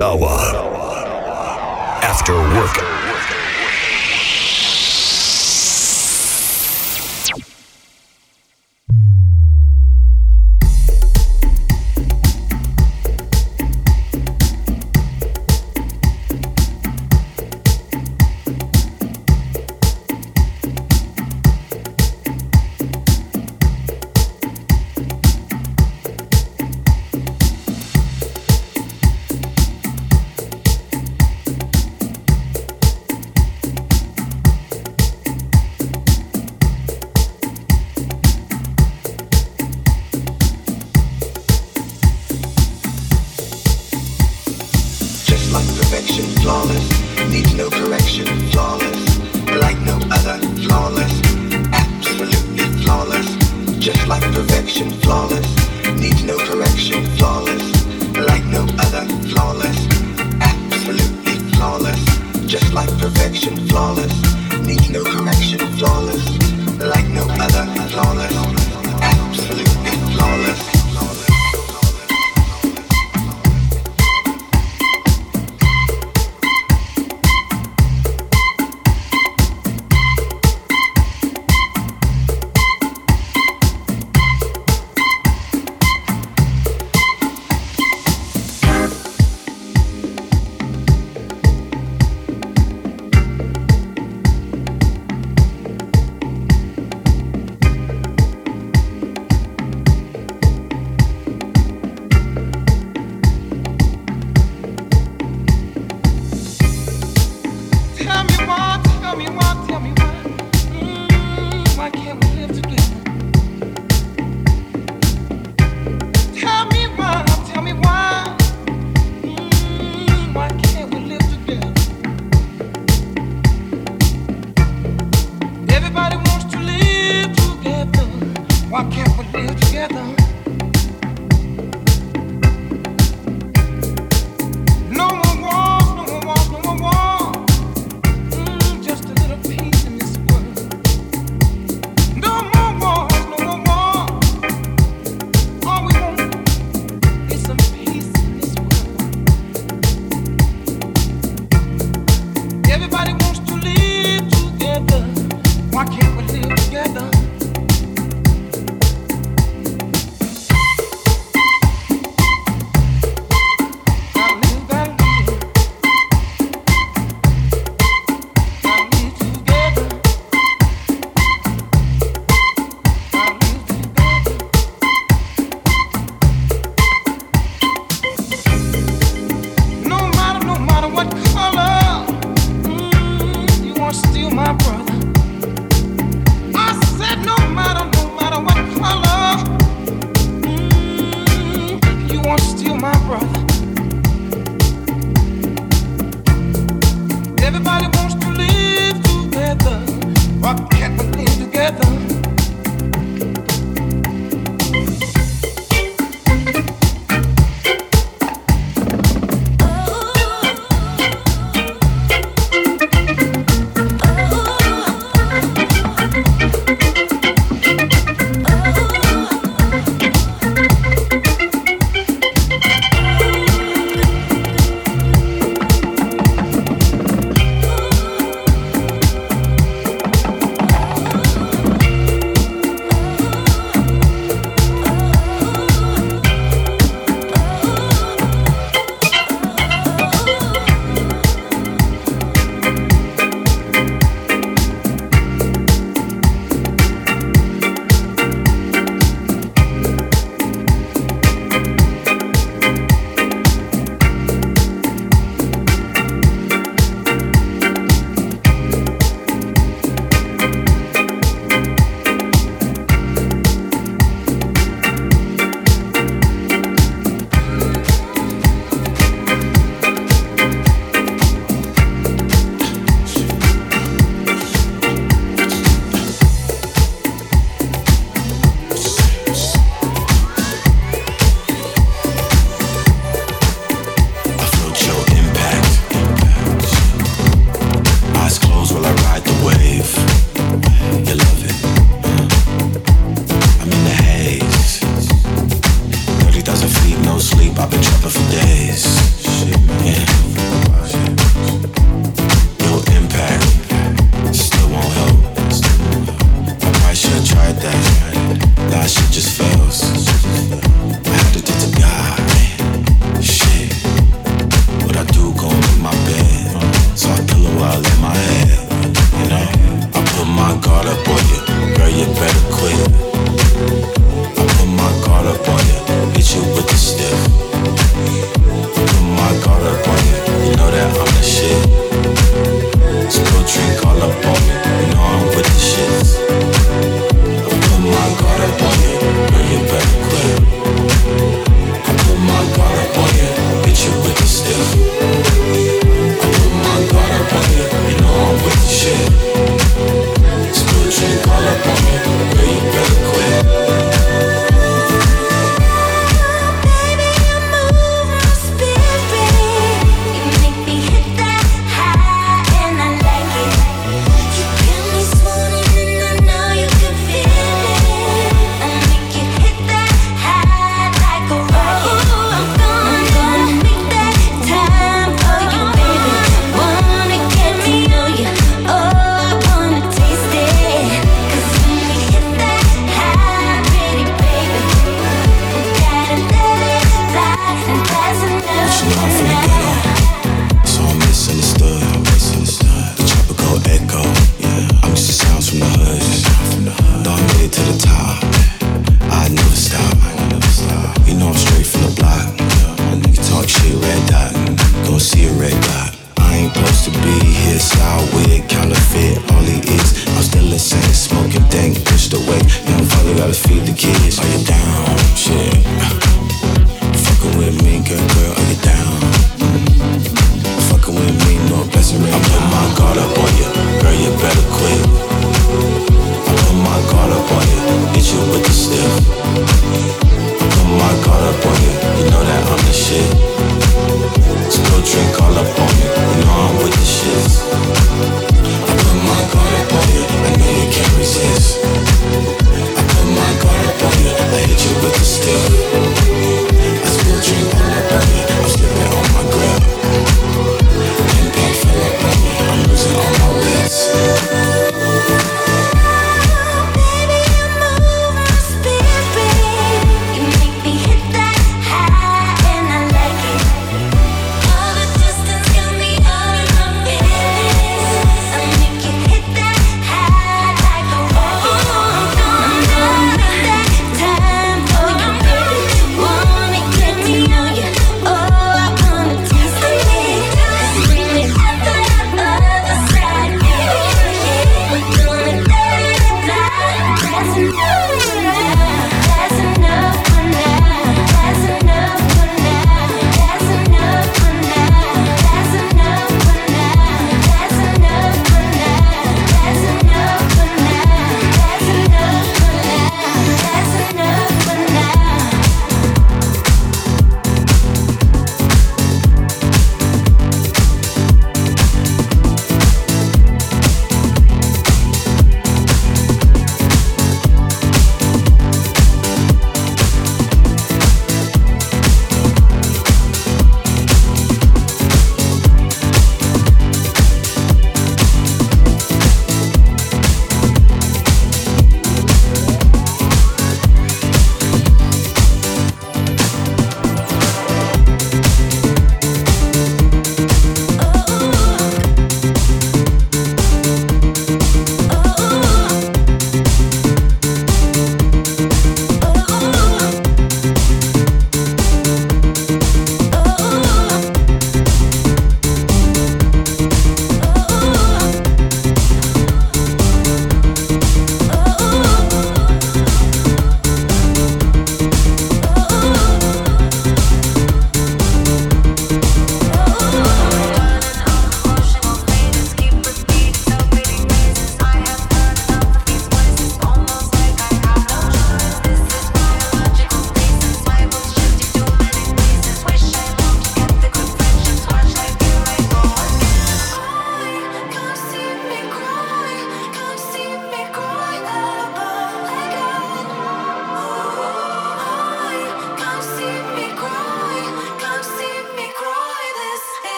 Why can't we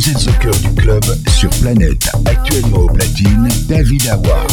Vous êtes au cœur du club sur Planète. Actuellement au platine, David Awa.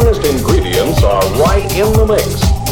Finest ingredients are right in the mix.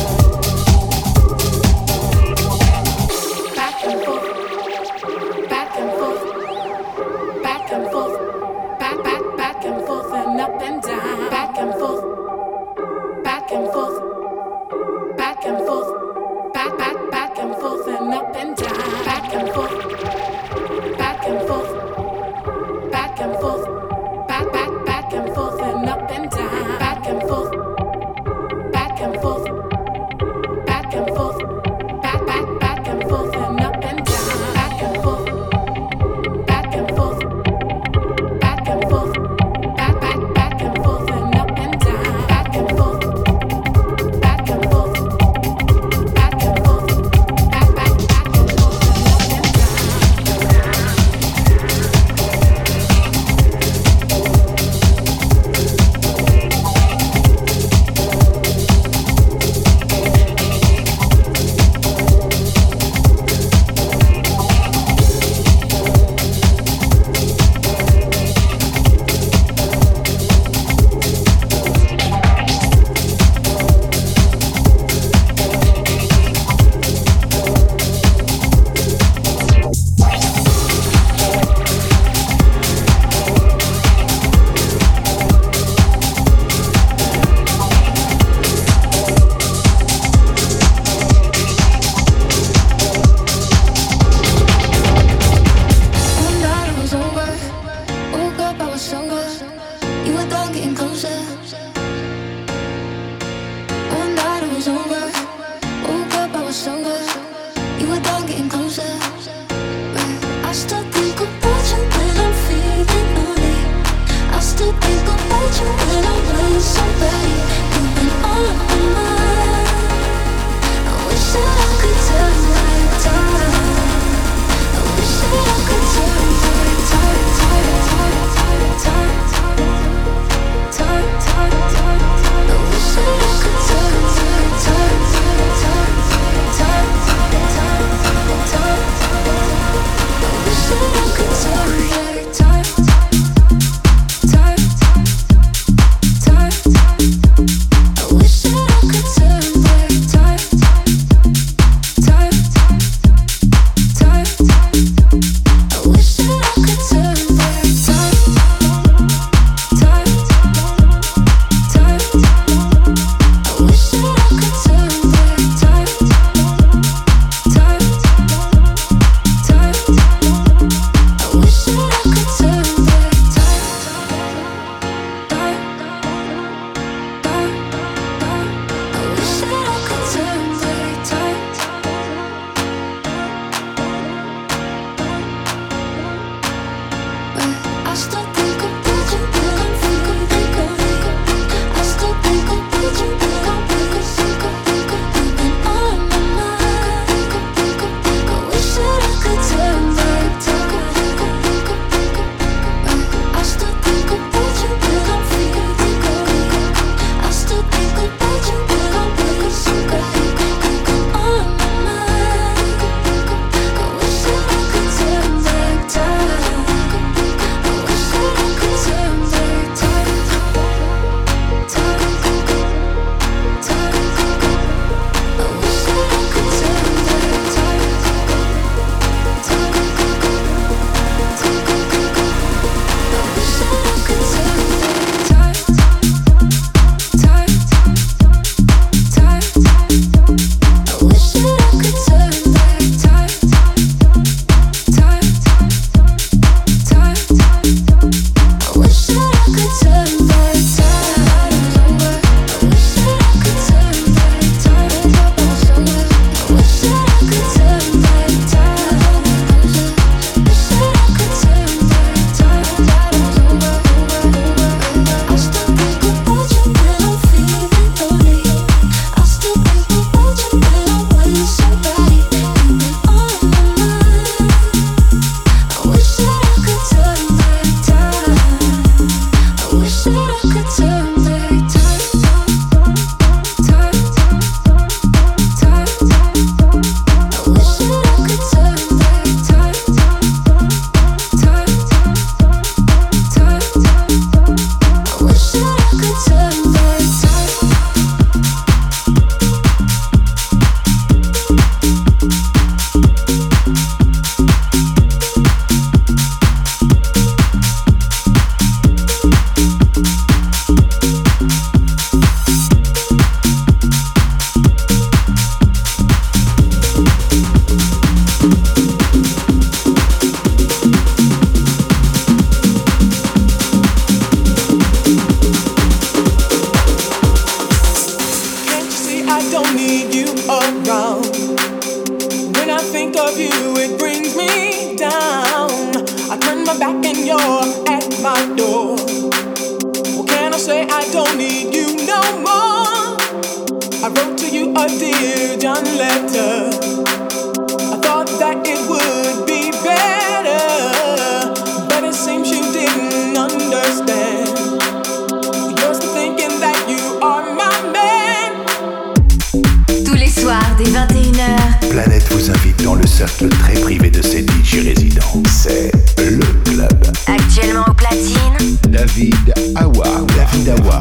soir dès 21h. Planète vous invite dans le cercle très privé de ses DJ résidents. C'est le club. Actuellement au platine. David Awa. David Awa.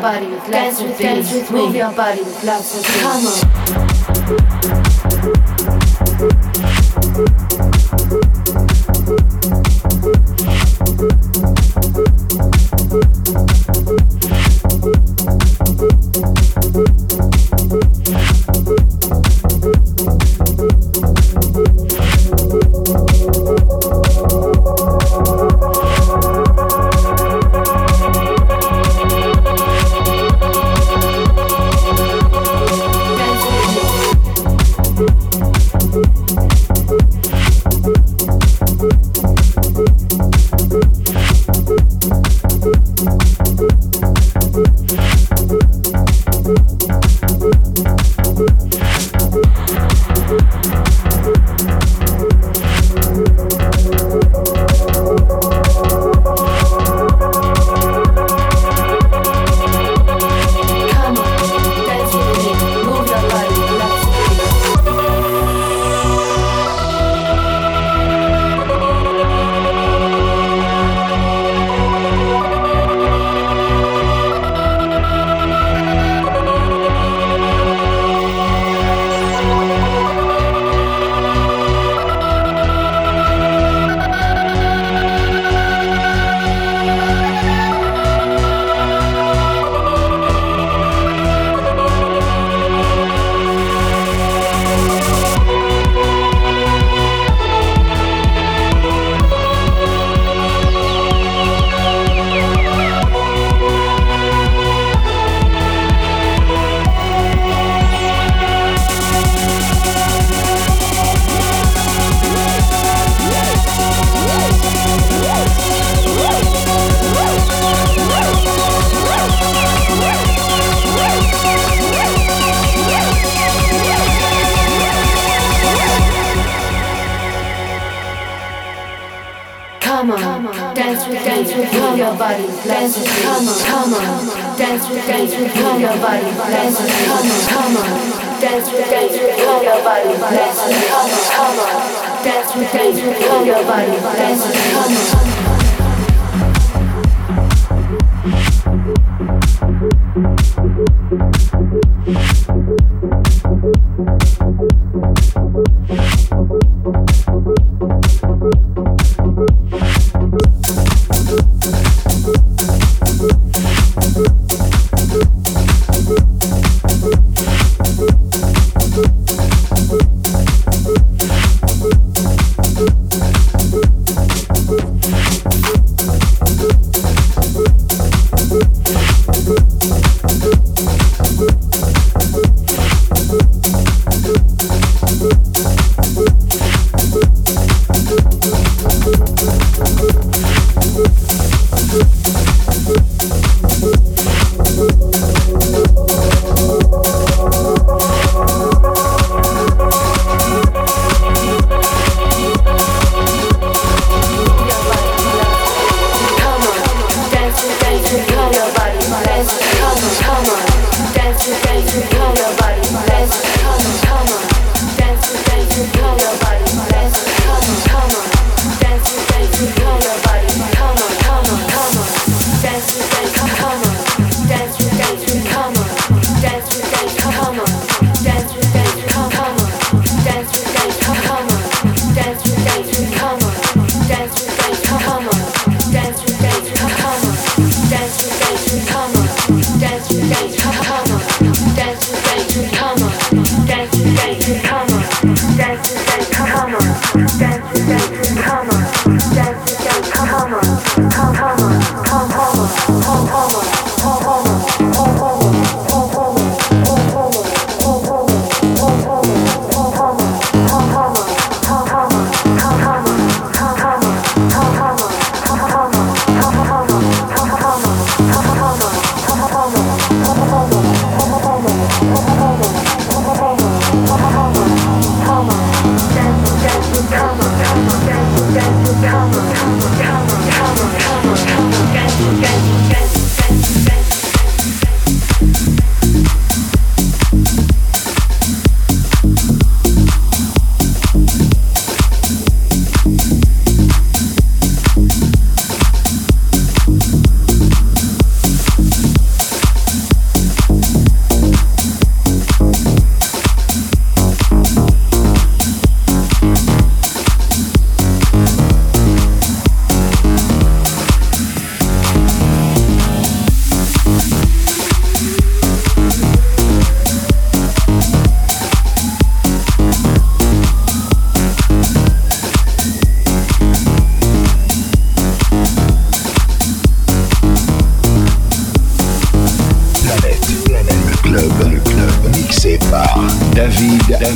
body with love, dance with, dance move your body with love, so come on.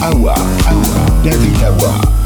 Awa, Awa, David Awa.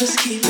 Just keep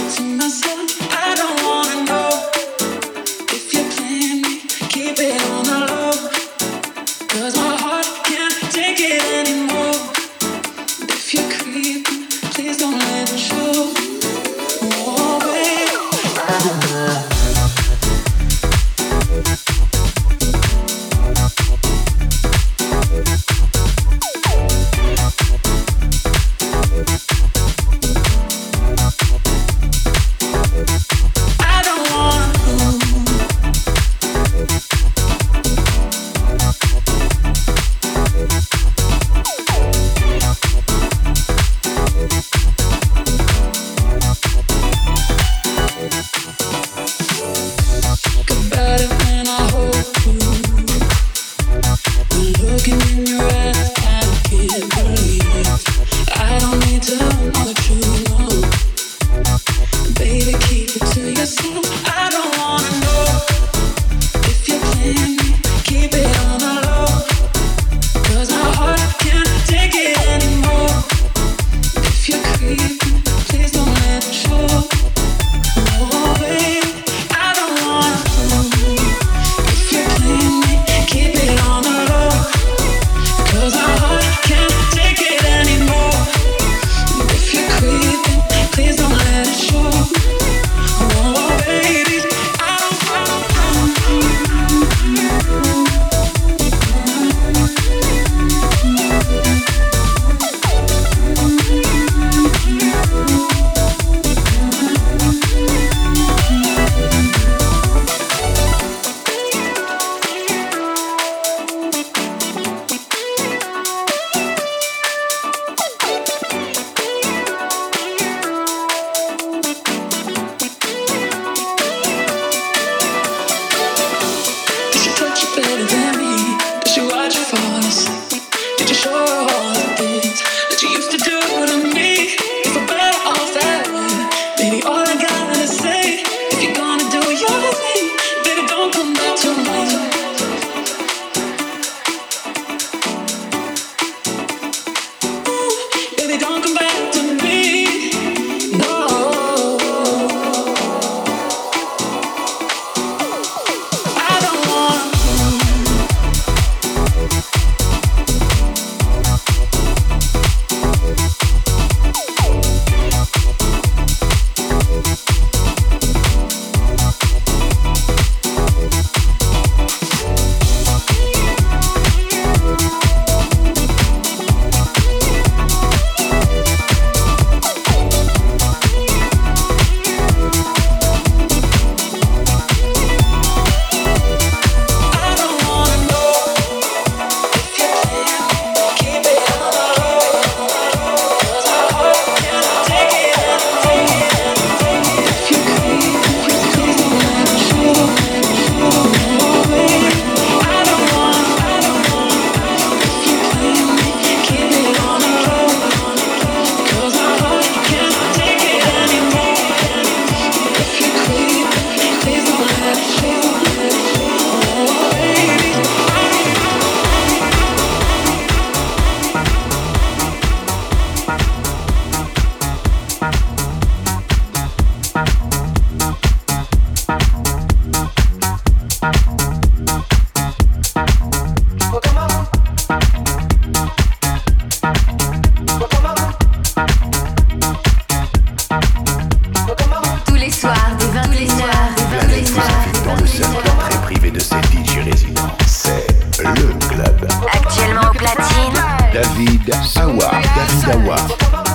David Awa, David Awa.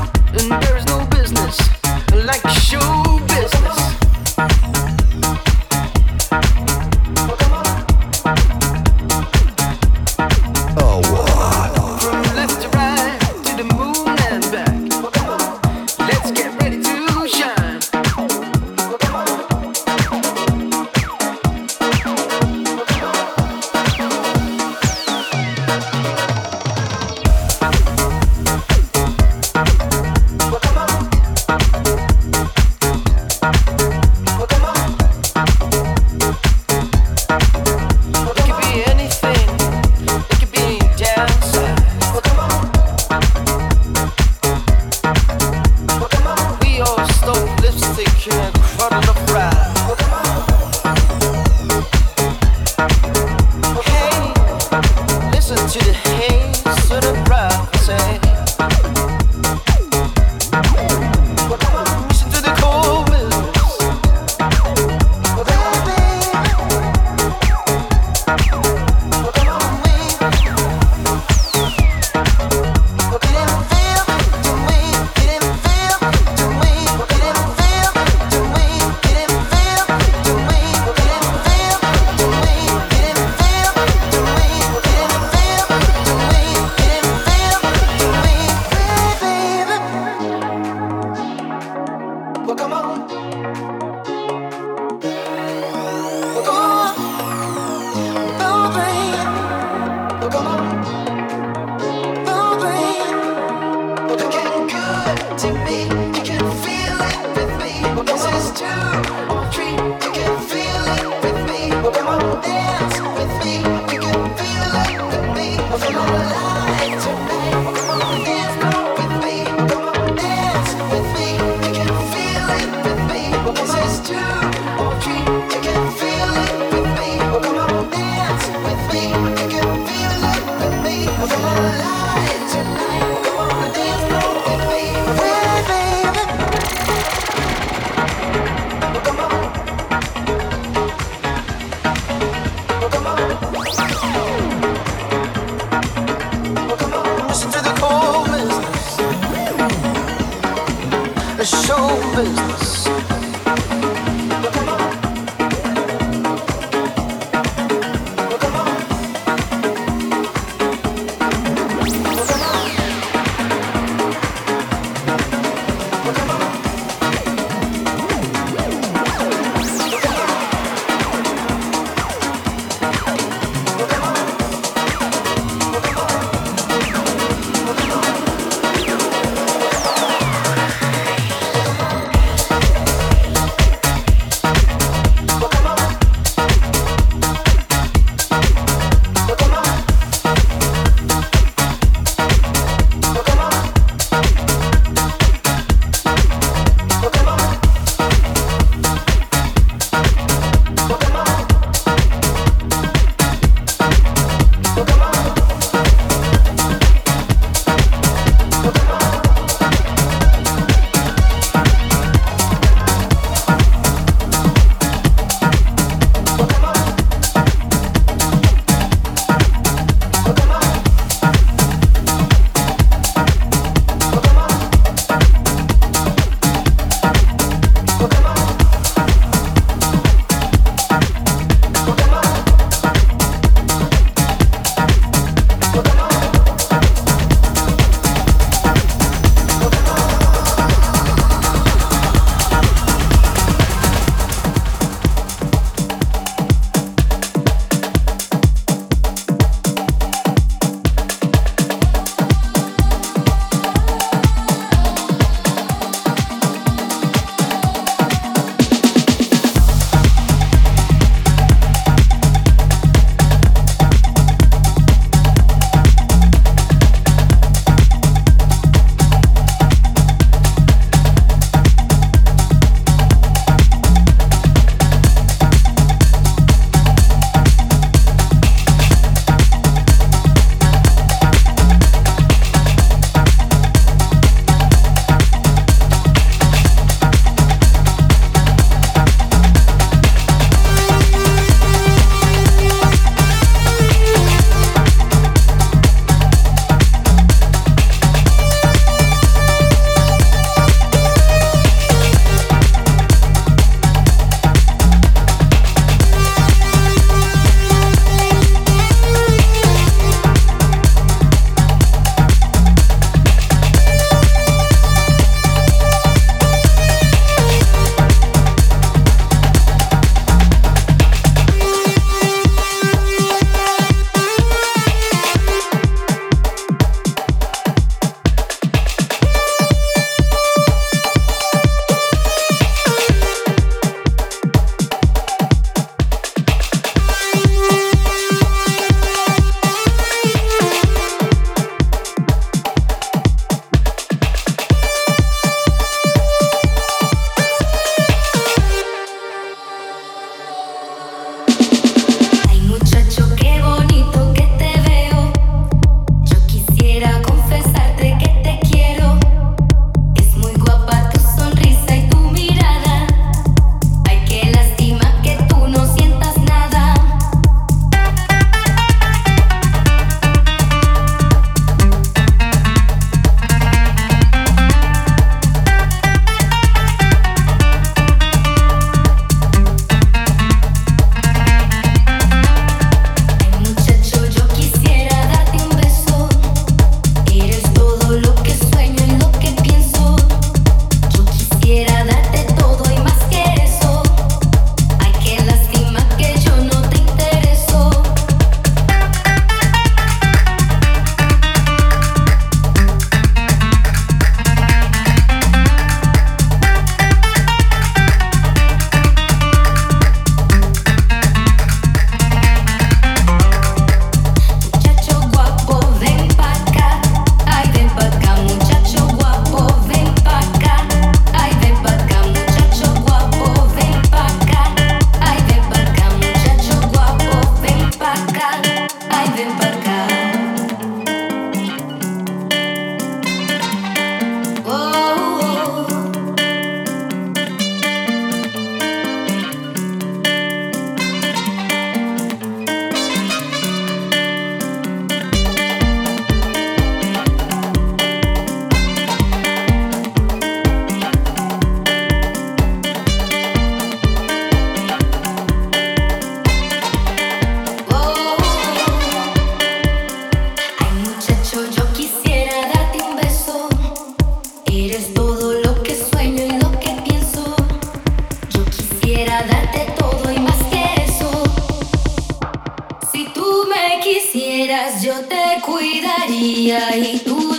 yo te cuidaría y tú